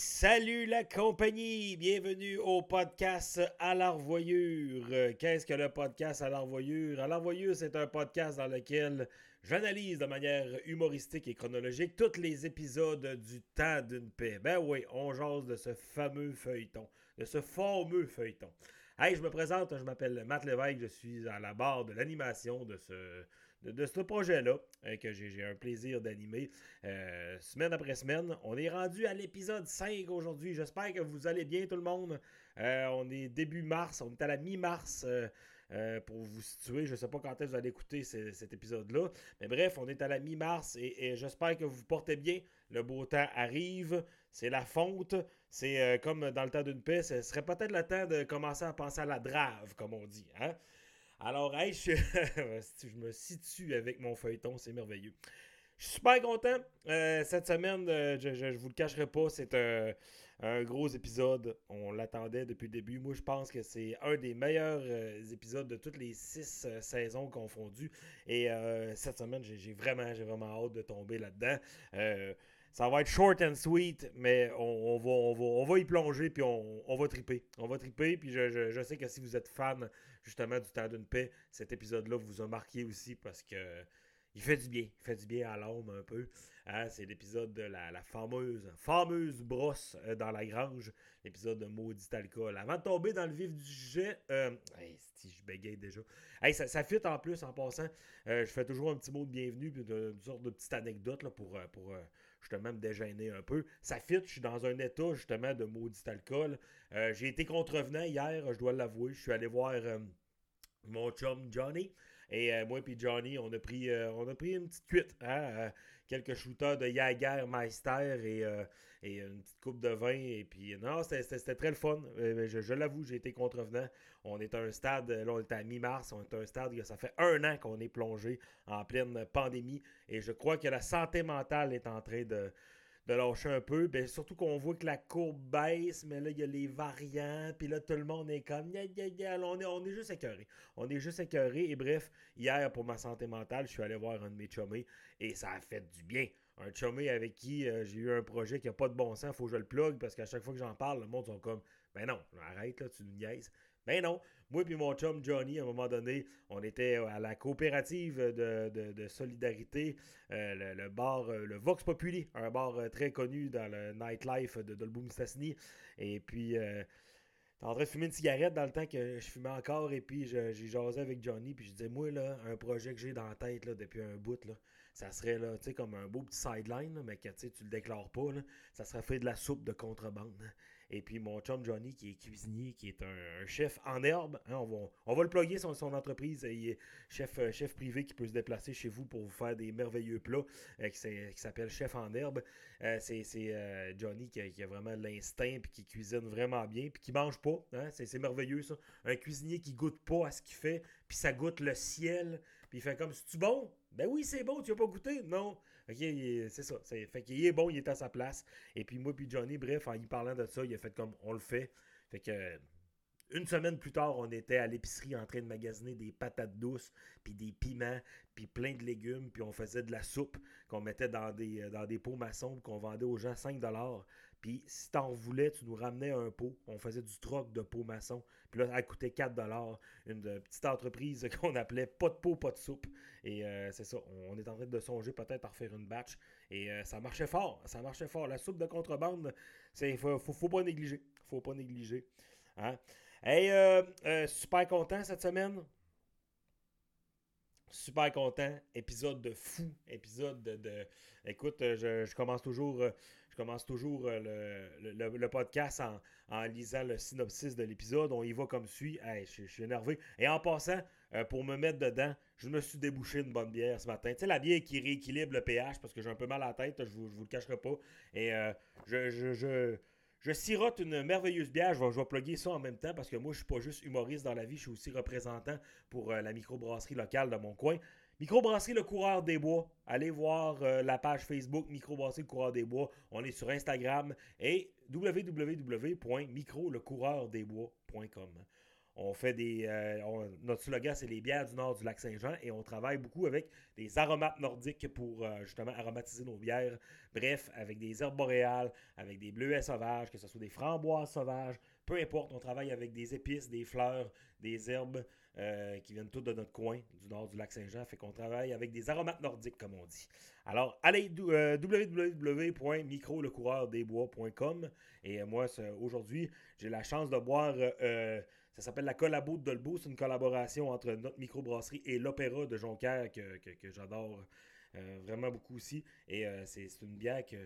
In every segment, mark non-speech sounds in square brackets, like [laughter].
salut la compagnie! Bienvenue au podcast à l'arvoyure. Qu'est-ce que le podcast à l'arvoyure? À l'arvoyure, c'est un podcast dans lequel j'analyse de manière humoristique et chronologique tous les épisodes du temps d'une paix. Ben oui, on jase de ce fameux feuilleton, de ce fameux feuilleton. Hey, je me présente, je m'appelle Matt Lévesque, je suis à la barre de l'animation de ce, de, ce projet-là, euh, que j'ai un plaisir d'animer euh, semaine après semaine. On est rendu à l'épisode 5 aujourd'hui. J'espère que vous allez bien, tout le monde. Euh, on est début mars, on est à la mi-mars. pour vous situer, je ne sais pas quand est-ce que vous allez écouter cet épisode-là. Mais bref, on est à la mi-mars et, j'espère que vous vous portez bien. Le beau temps arrive, c'est la fonte. C'est comme dans le temps d'une paix, ce serait peut-être le temps de commencer à penser à la drave, comme on dit. Hein? Alors, hey, [laughs] je, me situe avec mon feuilleton, c'est merveilleux. Je suis super content. Euh, cette semaine, euh, je ne vous le cacherai pas, c'est un, gros épisode. On l'attendait depuis le début. Moi, je pense que c'est un des meilleurs euh, épisodes de toutes les six saisons confondues. Et cette semaine, j'ai vraiment, vraiment hâte de tomber là-dedans. Ça va être short and sweet, mais on, va, on, va, y plonger, puis on, va triper. On va triper, puis je, sais que si vous êtes fan justement du temps d'une paix, cet épisode-là vous a marqué aussi parce que il fait du bien. Il fait du bien à l'homme un peu. Hein. c'est l'épisode de la, fameuse, fameuse brosse euh, dans la grange. L'épisode de maudit alcool. Avant de tomber dans le vif du sujet, euh, si je bégaye déjà. ça, ça fit en plus en passant. Euh, je fais toujours un petit mot de bienvenue, puis une sorte de petite anecdote là, pour, pour justement me déjeuner un peu. Ça fit, je suis dans un état justement de maudit alcool. Euh, j'ai été contrevenant hier, je dois l'avouer. Je suis allé voir euh, mon chum Johnny. Et euh, moi et Johnny, on a pris on a pris une petite cuite. Hein, quelques shooters de Jagermeister et, et une petite coupe de vin. Et puis, non, c'était très le fun. je, je l'avoue, j'ai été contrevenant. On est à un stade, là, on est à mi-mars, on est à un stade, ça fait un an qu'on est plongé en pleine pandémie. Et je crois que la santé mentale est en train de, de lâcher un peu. Ben, surtout qu'on voit que la courbe baisse, mais là, il y a les variants, puis là, tout le monde est comme, on, est, on est juste écœuré. On est juste écœuré. Et bref, hier, pour ma santé mentale, je suis allé voir un de mes chummés, et ça a fait du bien. Un chummé avec qui euh, j'ai eu un projet qui n'a pas de bon sens, faut que je le plug, parce qu'à chaque fois que j'en parle, le monde sont comme, ben non, arrête, là, tu nous niaises. Mais non, moi et mon chum Johnny, à un moment donné, on était à la coopérative de, solidarité, euh, le, bar, euh, le Vox Populi, un bar euh, très connu dans le nightlife de Dolboum Stassny. Et puis, euh, en train de fumer une cigarette dans le temps que je fumais encore. Et puis, j'ai jasé avec Johnny. Puis je disais, moi, là, un projet que j'ai dans la tête là, depuis un bout, là, ça serait là, comme un beau petit sideline, mais que tu le déclares pas. Là, ça serait fait de la soupe de contrebande. Et puis mon chum Johnny, qui est cuisinier, qui est un, chef en herbe. Hein, on, va, on va le plugger son, son entreprise. Il est chef, euh, chef privé qui peut se déplacer chez vous pour vous faire des merveilleux plats euh, qui, s'appelle Chef en herbe. Euh, c'est Johnny qui a, vraiment l'instinct puis qui cuisine vraiment bien puis qui mange pas. Hein, c'est merveilleux ça. Un cuisinier qui goûte pas à ce qu'il fait puis ça goûte le ciel. Puis il fait comme, c'est-tu bon? Ben oui, c'est bon, tu as pas goûté? Non. C'est ça. Fait qu'il est bon, il est à sa place. Et puis moi, puis Johnny, bref, en y parlant de ça, il a fait comme on le fait. Fait que une semaine plus tard, on était à l'épicerie en train de magasiner des patates douces, puis des piments, puis plein de légumes, puis on faisait de la soupe qu'on mettait dans des, euh, dans des pots maçons, qu'on vendait aux gens 5 Puis si t'en voulais, tu nous ramenais un pot. On faisait du troc de pots maçons. Puis là, ça coûtait 4 Une euh, petite entreprise [laughs] qu'on appelait pas de pot, pas de soupe. Et euh, c'est ça, on est en train de songer peut-être à refaire une batch. Et ça marchait fort, ça marchait fort. La soupe de contrebande, il faut, faut, faut, pas négliger. Faut pas négliger. Hein? Hey, euh, euh, super content cette semaine. Super content. Épisode de fou. Épisode de. Écoute, euh, je, commence toujours, je commence toujours le, podcast en, lisant le synopsis de l'épisode. On y va comme suit. Je, suis énervé. Et en passant, pour me mettre dedans, je me suis débouché une bonne bière ce matin. Tu sais, la bière qui rééquilibre le pH parce que j'ai un peu mal à la tête, je vous, vous le cacherai pas. Et je, je, je sirote une merveilleuse bière. Je vais, je ça en même temps parce que moi, je suis pas juste humoriste dans la vie, je suis aussi représentant pour euh, la microbrasserie locale de mon coin. Microbrasserie Le Coureur des Bois. Allez voir euh, la page Facebook Microbrasserie Le Coureur des Bois. On est sur Instagram et www.microlecoureurdesbois.com. On fait des. Euh, notre slogan, c'est les bières du nord du lac Saint-Jean et on travaille beaucoup avec des aromates nordiques pour euh, justement aromatiser nos bières. Bref, avec des herbes boréales, avec des bleuets sauvages, que ce soit des framboises sauvages, peu importe, on travaille avec des épices, des fleurs, des herbes euh, qui viennent toutes de notre coin, du nord du lac Saint-Jean. Fait qu'on travaille avec des aromates nordiques, comme on dit. Alors, allez, euh, www.microlecoureur-des-bois.com. Et moi, aujourd'hui, j'ai la chance de boire. Ça s'appelle la Collabo de Dolbeau. C'est une collaboration entre notre microbrasserie et l'Opéra de Jonquière que, j'adore euh, vraiment beaucoup aussi. Et euh, c'est une bière qui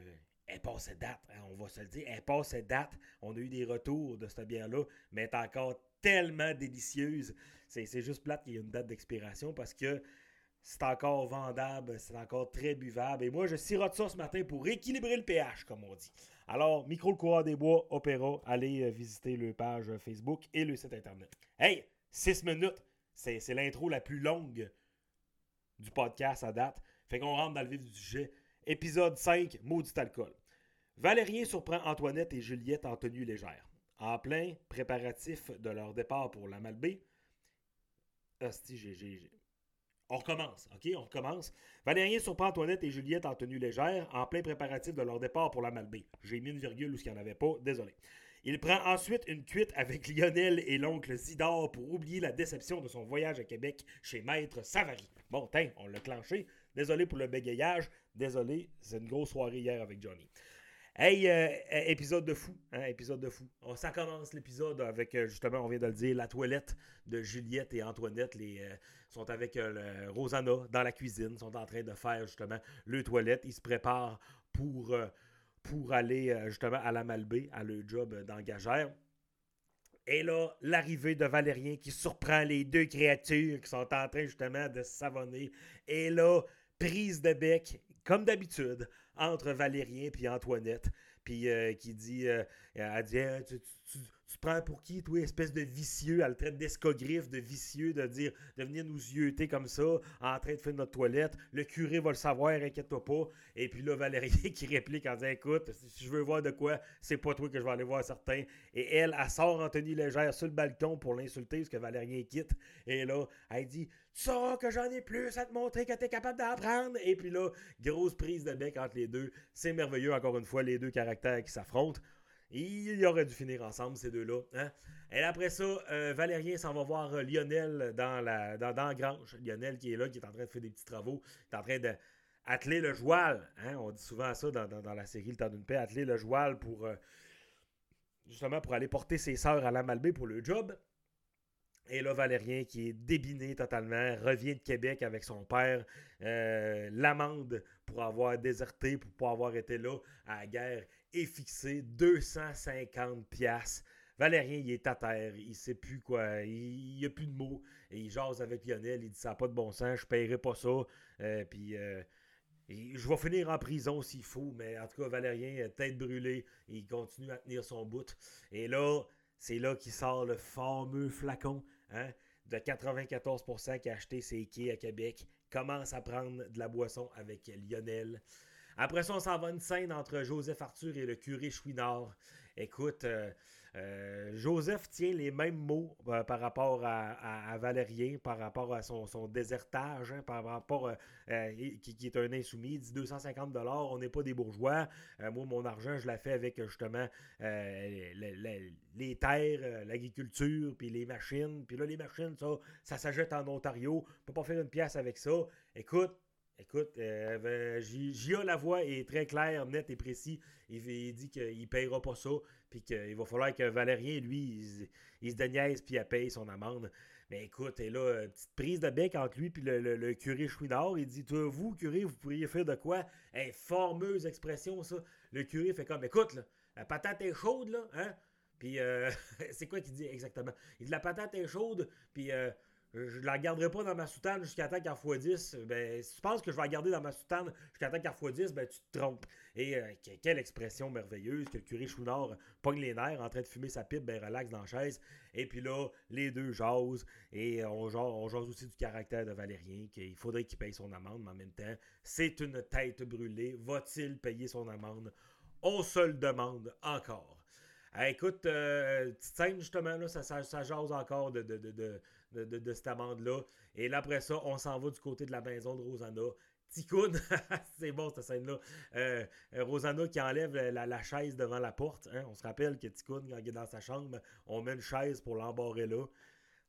est passée date, hein, on va se le dire. Elle passe date. On a eu des retours de cette bière-là, mais elle est encore tellement délicieuse. C'est juste plate qu'il y ait une date d'expiration parce que c'est encore vendable, c'est encore très buvable. Et moi, je sirote ça ce matin pour équilibrer le pH, comme on dit. Alors, Micro le coureur des bois, Opéra, allez euh, visiter le page Facebook et le site internet. Hey, 6 minutes, c'est l'intro la plus longue du podcast à date. Fait qu'on rentre dans le vif du sujet. Épisode 5, maudit alcool. Valérien surprend Antoinette et Juliette en tenue légère. En plein préparatif de leur départ pour la Malbaie. Hostie, j'ai on recommence, OK? On recommence. Valérien surprend Antoinette et Juliette en tenue légère, en plein préparatif de leur départ pour la Malbaie. J'ai mis une virgule où il n'y en avait pas, désolé. Il prend ensuite une cuite avec [laughs] Lionel et l'oncle Zidore pour oublier la déception de son voyage à Québec chez Maître Savary. Bon, tiens, on l'a clenché. Désolé pour le bégayage. Désolé, c'est une grosse soirée hier avec Johnny. Hey, euh, euh, épisode de fou, hein, épisode de fou. On, ça commence l'épisode avec, euh, justement, on vient de le dire, la toilette de Juliette et Antoinette. Les, sont avec Rosanna dans la cuisine, sont en train de faire justement le toilette. Ils se préparent pour, pour aller justement à la Malbaie, à leur job d'engageur. Et là, l'arrivée de Valérien qui surprend les deux créatures qui sont en train justement de savonner. Et là, prise de bec, comme d'habitude, entre Valérien et Antoinette. Puis euh, qui dit, euh, elle dit, tu pour qui, toi, espèce de vicieux, elle traite d'escogriffe, de vicieux, de dire, de venir nous yeuter comme ça, en train de faire notre toilette. Le curé va le savoir, inquiète-toi pas. Et puis là, Valérie [laughs] qui réplique en disant, écoute, si je veux voir de quoi, c'est pas toi que je vais aller voir certains. Et elle, elle sort Anthony Légère sur le balcon pour l'insulter, parce que Valérien quitte. Et là, elle dit, tu sauras que j'en ai plus à te montrer que tu es capable d'apprendre. Et puis là, grosse prise de bec entre les deux. C'est merveilleux, encore une fois, les deux caractères qui s'affrontent. Il aurait dû finir ensemble, ces deux-là. Hein? Et après ça, euh, Valérien s'en va voir euh, Lionel dans la, dans, grange. Lionel qui est là, qui est en train de faire des petits travaux, qui est en train d'atteler le joual. Hein? On dit souvent ça dans, la série Le temps d'une paix, atteler le joual pour euh, justement pour aller porter ses sœurs à la Malbaie pour le job. Et là, Valérien, qui est débiné totalement, revient de Québec avec son père. L'amende pour avoir déserté, pour pas avoir été là à la guerre est fixé 250 pièces. Valérien, il est à terre, il sait plus quoi, il n'y a plus de mots. Et il jase avec Lionel, il dit ça n'a pas de bon sens, je paierai pas ça. Euh, puis euh, je vais finir en prison s'il faut, mais en tout cas, Valérien, tête brûlée, il continue à tenir son bout. Et là, c'est là qu'il sort le fameux flacon hein, de 94% qui a acheté ses quais à Québec, commence à prendre de la boisson avec Lionel. Après ça, on s'en va une scène entre Joseph Arthur et le curé Chouinard. Écoute, euh, euh, Joseph tient les mêmes mots euh, par rapport à, Valérien, par rapport à son, désertage, hein, par rapport qui, qui, est un insoumis. Il dit 250 dollars, on n'est pas des bourgeois. moi, mon argent, je l'ai fait avec justement les, terres, l'agriculture, puis les machines. Puis là, les machines, ça, ça s'achète en Ontario. On peut pas faire une pièce avec ça. Écoute, Écoute, euh, la voix est très claire, net et précis. Il, dit qu'il ne payera pas ça, puis qu'il va falloir que Valérien, lui, il, se déniaise, puis il paye son amende. Mais écoute, et là, petite prise de bec entre lui puis le, curé Chouinard. Il dit vous, curé, vous pourriez faire de quoi? Hey, Formeuse expression, ça. Le curé fait comme Écoute, la patate est chaude, là, hein? Puis, euh, [laughs] c'est quoi qu'il dit exactement? Il dit La patate est chaude, puis. Euh, je la garderai pas dans ma soutane jusqu'à temps qu'elle fois 10. Ben, si tu penses que je vais la garder dans ma soutane jusqu'à temps qu'elle fois 10, ben, tu te trompes. Et euh, quelle expression merveilleuse que le curé Chouinard pogne les nerfs en train de fumer sa pipe, ben relax dans la chaise. Et puis là, les deux jasent. Et on jase, on jase aussi du caractère de Valérien, qu'il faudrait qu'il paye son amende, mais en même temps, c'est une tête brûlée. Va-t-il payer son amende? On se le demande encore. écoute, petite scène justement, ça, jase encore de, de, cette amende-là. Et après ça, on s'en va du côté de la maison de Rosanna. Ticoun, [laughs] c'est bon cette scène-là. Euh, euh, Rosanna qui enlève la, chaise devant la porte. Hein. On se rappelle que Ticoun, quand il est dans sa chambre, on met une chaise pour l'embarrer là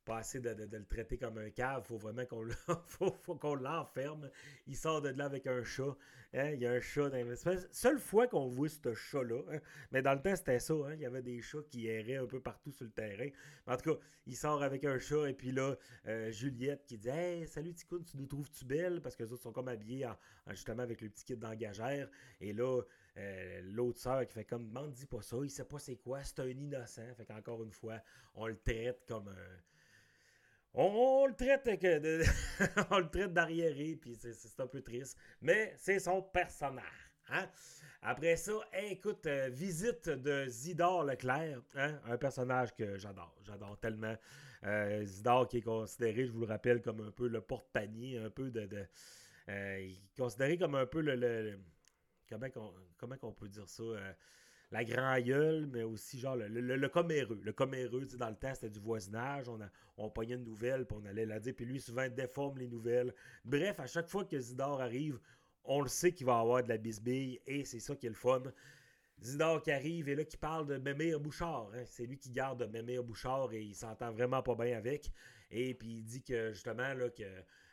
pas assez de, le traiter comme un cave. Faut vraiment qu'on [laughs] faut, faut qu'on l'enferme. Il sort de là avec un chat. Hein. Il y a un chat dans la Seule fois qu'on voit ce chat-là. Hein. Mais dans le temps, c'était ça. Hein. Il y avait des chats qui erraient un peu partout sur le terrain. En tout cas, il sort avec un chat. Et puis là, euh, Juliette qui dit Hey, salut Ticoun, tu nous trouves-tu belle? Parce que les autres sont comme habillés justement avec le petit kit d'engagère. Et là, euh, l'autre sœur qui fait comme demande, dis pas ça, il sait pas c'est quoi, c'est un innocent. Fait qu'encore une fois, on le traite comme un on, le traite de, [laughs] on le traite d'arriéré, puis c'est un peu triste. Mais c'est son personnage. Hein? Après ça, écoute, euh, visite de Zidore Leclerc, hein? un personnage que j'adore. J'adore tellement. Euh, Zidore qui est considéré, je vous le rappelle, comme un peu le porte-panier, un peu de. euh, considéré comme un peu le. comment, on, comment on peut dire ça la grand gueule, mais aussi genre le, le, le comméreux. Le comméreux, dans le temps, c'était du voisinage. On, a, on pognait une nouvelle, puis on allait la dire. Puis lui, souvent, déforme les nouvelles. Bref, à chaque fois que Zidore arrive, on le sait qu'il va avoir de la bisbille, et c'est ça qui est le fun. Zidore qui arrive et là qui parle de Mémire Bouchard. Hein. C'est lui qui garde Mémire Bouchard et il s'entend vraiment pas bien avec. Et puis il dit que justement là, que,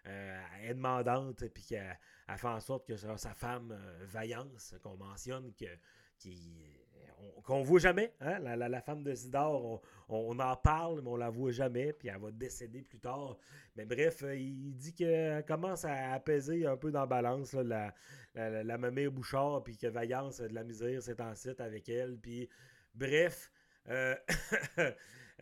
euh, elle est demandante puis qu'elle fait en sorte que sa femme euh, Vaillance, qu'on mentionne, qui qu'on voit jamais. Hein? La, femme de Zidore, on, en parle, mais on la voit jamais, puis elle va décéder plus tard. Mais bref, euh, il dit qu'elle commence à apaiser un peu dans la balance la, la, la, Bouchard, puis que Vaillance de la misère, c'est en site avec elle. Puis bref, euh, [coughs]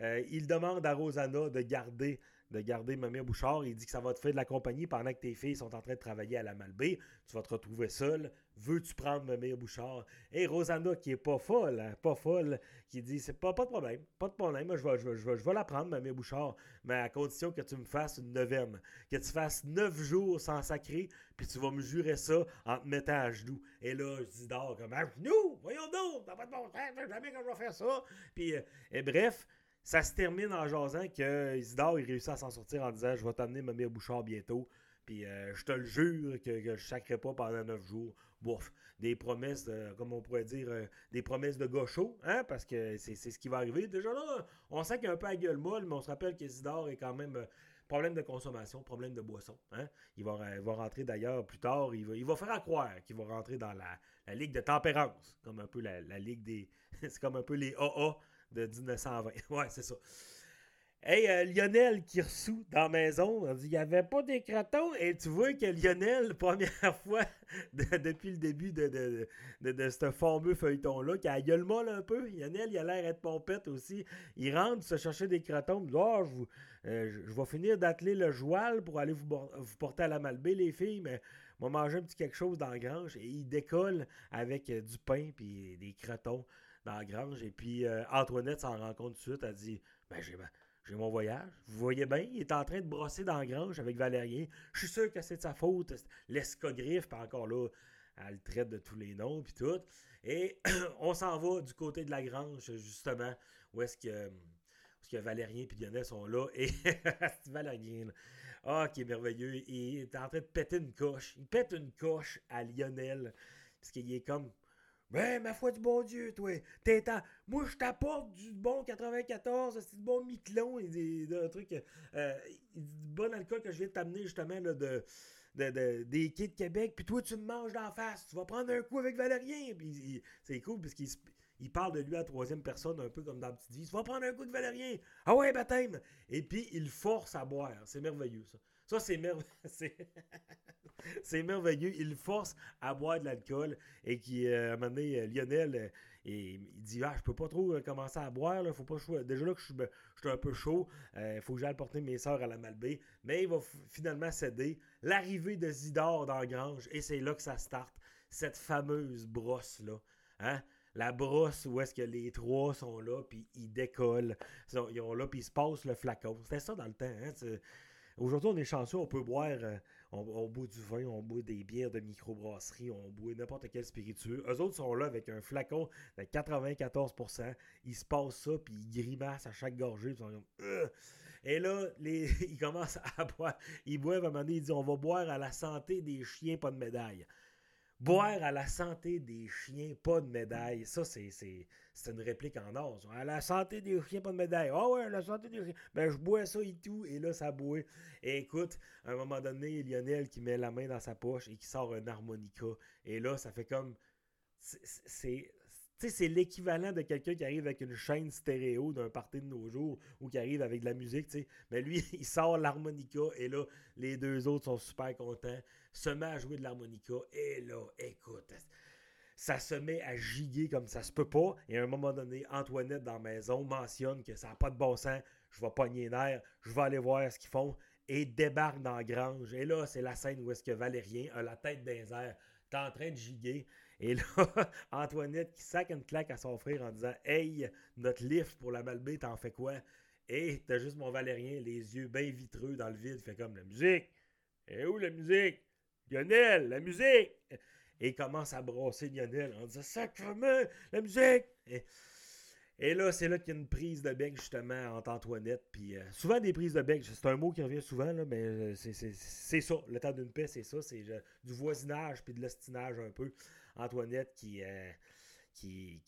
euh, il demande à Rosanna de garder de garder Mamie Bouchard. Il dit que ça va te faire de la compagnie pendant que tes filles sont en train de travailler à la Malbaie. Tu vas te retrouver seul. Veux-tu prendre Mamie Bouchard? Et Rosanna, qui est pas folle, hein, pas folle, qui dit c'est pas, pas de problème, pas de problème. Moi, je vais, je, vais, la prendre, Mamie Bouchard, mais à condition que tu me fasses une neuvaine. Que tu fasses neuf jours sans sacrer, puis tu vas me jurer ça en te mettant à genoux. Et là, je dis d'or comme à genoux, voyons donc, t'as pas de bon sens, jamais que je vais faire ça. Puis, euh, et bref, ça se termine en jasant que Isidore il réussit à s'en sortir en disant Je vais t'amener Mamie Bouchard bientôt. Puis euh, je te le jure que, je ne sacrerai pas pendant neuf jours. Bouf. Des promesses, comme on pourrait dire, euh, des promesses de gaucho, hein, parce que c'est ce qui va arriver. Déjà là, on sait qu'il a un peu à gueule molle, mais on se rappelle qu'Isidore est quand même. Euh, problème de consommation, problème de boisson. Hein? Il, va, va rentrer d'ailleurs plus tard, il va, il va faire croire qu'il va rentrer dans la, ligue de tempérance, comme un peu la, la ligue des. [laughs] c'est comme un peu les AA de 1920. [laughs] ouais, c'est ça. Hey, euh, Lionel qui ressout dans la maison, on dit il n'y avait pas des crotons. Et tu vois que Lionel, [laughs] première fois [laughs] depuis le début de, de, de, ce fameux feuilleton-là, qui a gueule molle un peu. Lionel, il a l'air d'être pompette aussi. Il rentre se chercher des crotons. Il dit oh, je, je, vais finir d'atteler le joual pour aller vous, vous, porter à la Malbaie, les filles, mais va manger un petit quelque chose dans la grange. Et il décolle avec euh, du pain et des crotons dans la grange. Et puis euh, Antoinette s'en rend compte tout de suite. Elle dit Ben, j'ai mon voyage. Vous voyez bien, il est en train de brosser dans la grange avec Valérien. Je suis sûr que c'est de sa faute. L'escogriffe, pas encore là, elle traite de tous les noms, puis tout. Et [clears throat] on s'en va du côté de la grange, justement, où est-ce que, que Valérien et Lionel sont là. Et [laughs] Valérien, ah, qui est merveilleux. Il est en train de péter une coche. Il pète une coche à Lionel. Parce qu'il est comme ben, ma foi du bon Dieu, toi. T'es Moi, je t'apporte du bon 94, c'est du bon Miquelon et des, trucs. Euh, du bon alcool que je viens de t'amener justement là, de, de, des quais de Québec. Puis toi, tu me manges d'en face. Tu vas prendre un coup avec Valérien. Puis c'est cool parce qu'il il parle de lui à la troisième personne, un peu comme dans la petite vie. Tu vas prendre un coup de Valérien. Ah ouais, baptême. Et puis, il force à boire. C'est merveilleux, ça. Ça, c'est merveilleux. [laughs] [laughs] merveilleux. Il force à boire de l'alcool et qui, euh, à un moment donné, euh, Lionel, euh, et, il dit Ah, je peux pas trop commencer à boire. Là, faut pas Déjà là que je suis, ben, un peu chaud, il faut que j'aille porter mes soeurs à la Malbaie. Mais il va finalement céder. L'arrivée de Zidore dans la grange, et c'est là que ça starte. Cette fameuse brosse-là. Hein? la brosse où est-ce que les trois sont là, puis ils décollent. Ils sont là, puis ils se passent le flacon. C'était ça dans le temps. Hein? Aujourd'hui, on est chanceux, on peut boire, euh, on, boit du vin, on boit des bières de microbrasserie, on boit n'importe quel spiritueux. Eux autres sont là avec un flacon de 94%. Ils se passent ça, puis ils grimacent à chaque gorgée. Et là, les, [laughs] ils commencent à boire. Ils boivent à un moment donné, ils disent on va boire à la santé des chiens, pas de médaille. Boire à la santé des chiens, pas de médaille. Ça, c'est, une réplique en or. À la santé des chiens, pas de médaille. Ah ouais, à la santé des chiens. Ben, je bois ça et tout. Et là, ça boit. Et écoute, à un moment donné, Lionel qui met la main dans sa poche et qui sort un harmonica. Et là, ça fait comme. C'est, c'est l'équivalent de quelqu'un qui arrive avec une chaîne stéréo d'un party de nos jours ou qui arrive avec de la musique, tu sais. Mais lui, [laughs] il sort l'harmonica et là, les deux autres sont super contents, se met à jouer de l'harmonica et là, écoute, ça se met à giguer comme ça se peut pas. Et à un moment donné, Antoinette dans la maison mentionne que ça n'a pas de bon sens, je vais pogner nerf, je vais aller voir ce qu'ils font et débarque dans la grange. Et là, c'est la scène où est-ce que Valérien a la tête dans les t'es en train de giguer. Et là, [laughs] Antoinette qui sac une claque à son frère en disant Hey, notre lift pour la Malbaie, t'en fais quoi? Et t'as juste mon Valérien, les yeux bien vitreux dans le vide, fait comme la musique. Et où la musique? Lionel, la musique? Et il commence à brasser Lionel en disant Sacrement, la musique et, là, c'est là qu'il y a une prise de bec, justement, entre Antoinette. Puis euh, souvent, des prises de bec, c'est un mot qui revient souvent, là, mais euh, c'est ça. Le temps d'une paix, c'est ça. C'est euh, du voisinage puis de l'ostinage un peu. Antoinette qui, qui,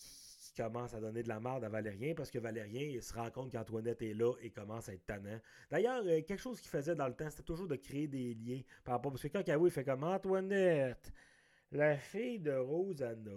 commence à donner de la merde à Valérien parce que Valérien il se rend compte qu'Antoinette est là et commence à être tannant. D'ailleurs, quelque chose qu'il faisait dans le temps, c'était toujours de créer des liens par rapport. Parce que quand Cabo il fait comme Antoinette, la fille de Rosanna.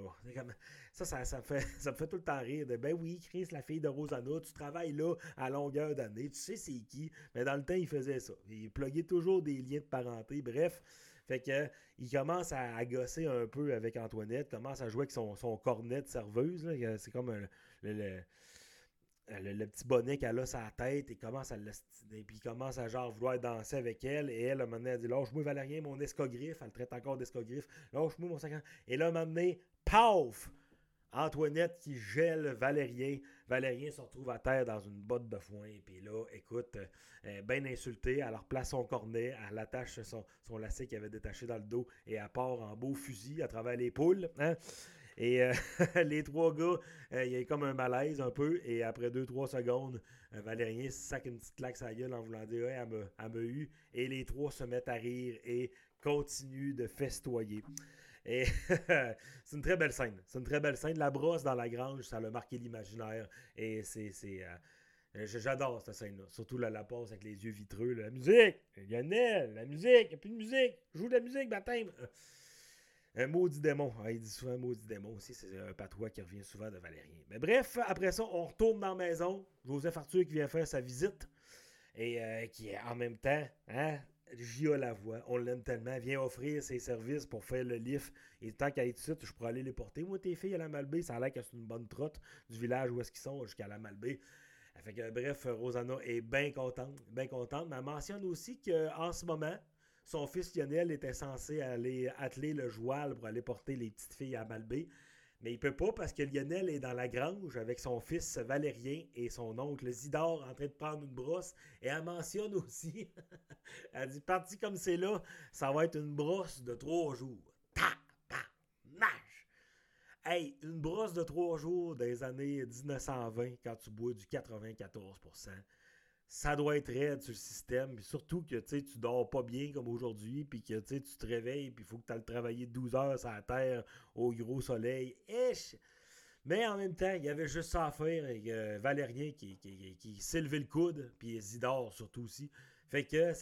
ça, ça, ça, me fait, [laughs] ça me fait tout le temps rire. Ben oui, Chris, la fille de Rosanna, tu travailles là à longueur d'année, tu sais c'est qui. Mais dans le temps, il faisait ça. Il pluguait toujours des liens de parenté. Bref, fait que il commence à, gosser un peu avec Antoinette, commence à jouer avec son, cornet de serveuse. C'est comme le, petit bonnet qu'elle a sa tête et commence à et puis commence à genre vouloir danser avec elle et elle, à un moment donné, elle dit Lâche-moi Valérien, mon escogriffe. Elle traite encore d'escogriffe. Lâche-moi mon 50. Et là, à un moment paf Antoinette qui gèle Valérien. Valérien se retrouve à terre dans une botte de foin. Puis là, écoute, euh, bien insultée, elle replace son cornet, elle attache son, son lacet qu'elle avait détaché dans le dos et elle part en beau fusil à travers les poules. Hein. Et euh, [laughs] les trois gars, euh, il y a comme un malaise un peu. Et après deux, trois secondes, Valérien sac une petite claque sa gueule en voulant dire elle m'a eu. Et les trois se mettent à rire et continuent de festoyer. Et [laughs] c'est une très belle scène. C'est une très belle scène. La brosse dans la grange, ça a marqué l'imaginaire. Et c'est. Euh, j'adore cette scène-là. Surtout la, la pause avec les yeux vitreux. La musique! Lionel, la musique! Il n'y a plus de musique! Joue de la musique, baptême! Un maudit démon. Ah, il dit souvent un maudit démon aussi. C'est un patois qui revient souvent de Valérien. Mais bref, après ça, on retourne dans la maison. Joseph Arthur qui vient faire sa visite. Et euh, qui est en même temps, hein, J.A. Lavoie, on l'aime tellement, vient offrir ses services pour faire le lift. Et tant qu'à être suite, je pourrais aller les porter. Moi, tes filles à la Malbaie, ça a l'air que c'est une bonne trotte du village où est-ce qu'ils sont jusqu'à la Malbaie. Fait que, bref, Rosanna est bien contente, bien contente. Mais elle mentionne aussi qu'en ce moment, son fils Lionel était censé aller atteler le joual pour aller porter les petites filles à Malbaie. Mais il peut pas parce que Lionel est dans la grange avec son fils Valérien et son oncle Zidore en train de prendre une brosse. Et elle mentionne aussi, [laughs] elle dit parti comme c'est là, ça va être une brosse de trois jours. Ta, ta, nage. Hey, une brosse de trois jours des années 1920 quand tu bois du 94% ça doit être raide sur le système. surtout que tu dors pas bien comme aujourd'hui, puis que tu te réveilles, puis il faut que tu ailles travailler 12 heures sur la terre au gros soleil. Mais en même temps, il y avait juste ça à faire. avec Valérien qui, qui, qui, s'est levé le coude, puis Zidore surtout aussi. Fait que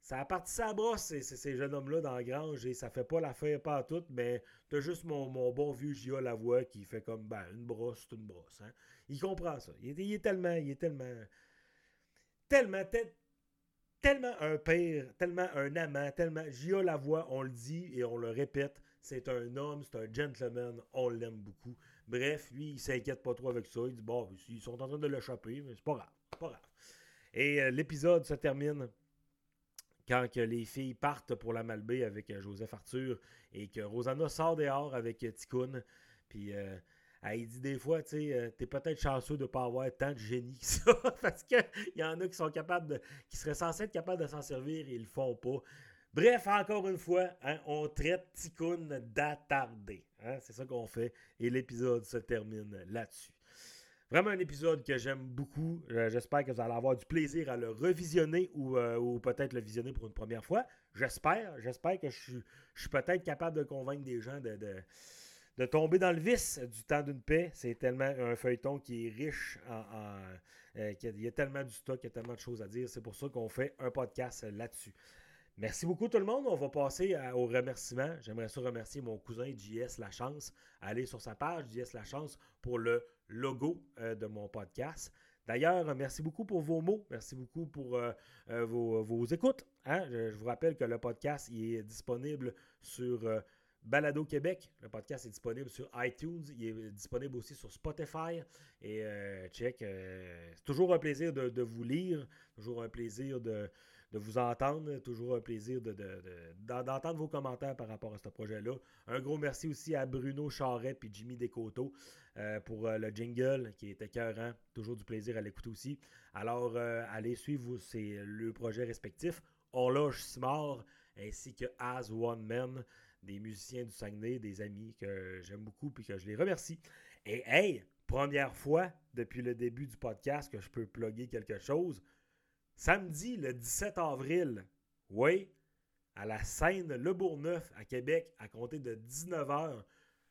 ça a parti sa brosse, ces, ces jeunes hommes-là dans la grange, et ça fait pas l'affaire pas toute, mais t'as juste mon, bon vieux Gia Lavoie qui fait comme, ben, une brosse, c'est une brosse. Hein. Il comprend ça. Il est tellement, il est tellement tellement, tellement un père, tellement un amant, tellement. la voix, on le dit et on le répète, c'est un homme, c'est un gentleman, on l'aime beaucoup. Bref, lui, il s'inquiète pas trop avec ça. Il dit bon, ils sont en train de le choper, mais c'est pas grave, pas grave. Et euh, l'épisode se termine quand que les filles partent pour la Malbaie avec euh, Joseph Arthur et que Rosanna sort dehors avec euh, Ticoun. Puis il dit des fois, tu sais, euh, t'es peut-être chanceux de ne pas avoir tant de génie que ça, [laughs] parce qu'il y en a qui sont capables de, qui seraient censés être capables de s'en servir et ils le font pas. Bref, encore une fois, hein, on traite Tikkun d'attardé. Hein, c'est ça qu'on fait et l'épisode se termine là-dessus. Vraiment un épisode que j'aime beaucoup. Euh, j'espère que vous allez avoir du plaisir à le revisionner ou, euh, peut-être le visionner pour une première fois. J'espère. J'espère que je suis, peut-être capable de convaincre des gens de, tomber dans le vice du temps d'une paix. C'est tellement un feuilleton qui est riche en. Euh, il y a tellement du stock, il y a tellement de choses à dire. C'est pour ça qu'on fait un podcast là-dessus. Merci beaucoup tout le monde. On va passer au remerciement. J'aimerais ça remercier mon cousin JS Lachance. Allez sur sa page JS Lachance pour le logo euh, de mon podcast. D'ailleurs, merci beaucoup pour vos mots. Merci beaucoup pour euh, vos, écoutes. Hein. Je, vous rappelle que le podcast est disponible sur Balado Québec. Le podcast est disponible sur iTunes. Il est disponible aussi sur Spotify. Et check. c'est toujours un plaisir de, vous lire. Toujours un plaisir de, vous entendre. Toujours un plaisir d'entendre vos commentaires par rapport à ce projet-là. Un gros merci aussi à Bruno Charret et Jimmy Descoteaux euh, pour euh, le jingle qui était écœurant. Toujours du plaisir à l'écouter aussi. Alors, euh, allez suivre le projet respectif. Horloge Simard ainsi que As One Man, des musiciens du Saguenay, des amis que j'aime beaucoup et que je les remercie. Et hey, première fois depuis le début du podcast que je peux plugger quelque chose. Samedi, le 17 avril, oui, à la scène Le Bourgneuf à Québec, à compter de 19h,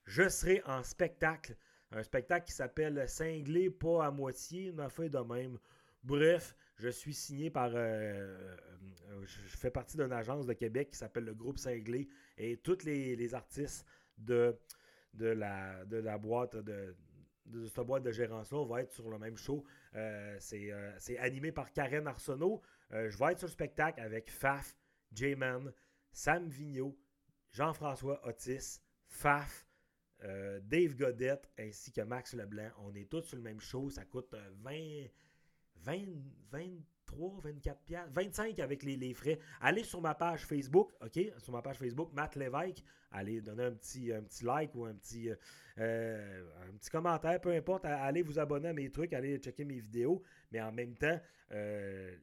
je serai en spectacle. Un spectacle qui s'appelle Cinglé, pas à moitié, m'a fait de même. Bref, je suis signé par. Euh, euh, je fais partie d'une agence de Québec qui s'appelle le Groupe Cinglé et tous les, artistes de, de, la, de la boîte de, de cette boîte de gérance-là, on va être sur le même show. Euh, c'est animé par Karen Arsenault. Je vais être sur le spectacle avec Faf, J-Man, Sam Vigneault, Jean-François Otis, Faf, Dave Godette ainsi que Max Leblanc. On est tous sur le même show. Ça coûte 20, 20, 20 3, 24 piastres, 25 avec les, frais. Allez sur ma page Facebook, OK? Sur ma page Facebook, Matt Lévesque. Allez donner un petit, un petit like ou un petit, euh, un petit commentaire, peu importe. Allez vous abonner à mes trucs, allez checker mes vidéos. Mais en même temps, euh,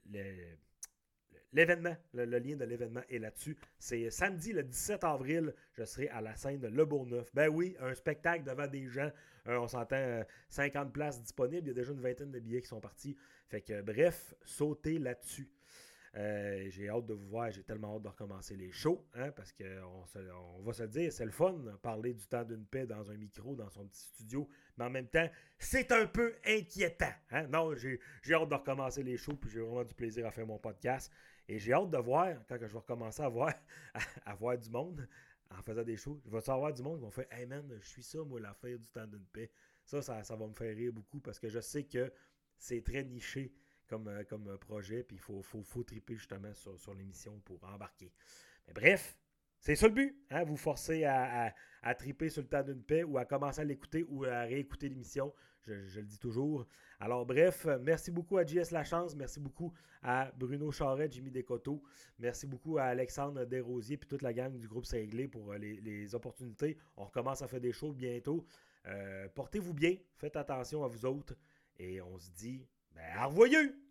l'événement, le, lien de l'événement est là-dessus. C'est samedi le 17 avril, je serai à la scène de Le Bourgneuf. Ben oui, un spectacle devant des gens. Euh, on s'entend 50 places disponibles. Il y a déjà une vingtaine de billets qui sont partis. Fait que bref, sautez là-dessus. Euh, j'ai hâte de vous voir, j'ai tellement hâte de recommencer les shows, hein, parce qu'on on va se dire, c'est le fun, parler du temps d'une paix dans un micro, dans son petit studio, mais en même temps, c'est un peu inquiétant. Hein? Non, j'ai hâte de recommencer les shows, puis j'ai vraiment du plaisir à faire mon podcast, et j'ai hâte de voir, quand je vais recommencer à voir, [laughs] à, voir du monde en faisant des shows, je vais savoir du monde qui vont faire Hey man, je suis ça, moi, l'affaire du temps d'une paix. Ça, ça, ça va me faire rire beaucoup, parce que je sais que c'est très niché comme, euh, comme euh, projet, puis il faut, faut, faut, triper justement sur, sur l'émission pour embarquer. Mais bref, c'est ça le but, hein? vous forcer à, à, triper sur le temps d'une paix ou à commencer à l'écouter ou à réécouter l'émission, je, le dis toujours. Alors bref, merci beaucoup à JS Lachance, merci beaucoup à Bruno Charret, Jimmy Descoteaux, merci beaucoup à Alexandre Desrosiers puis toute la gang du groupe Cinglé pour euh, les, opportunités. On recommence à faire des shows bientôt. Portez-vous bien, faites attention à vous autres. Et on se dit, ben, revoyeux!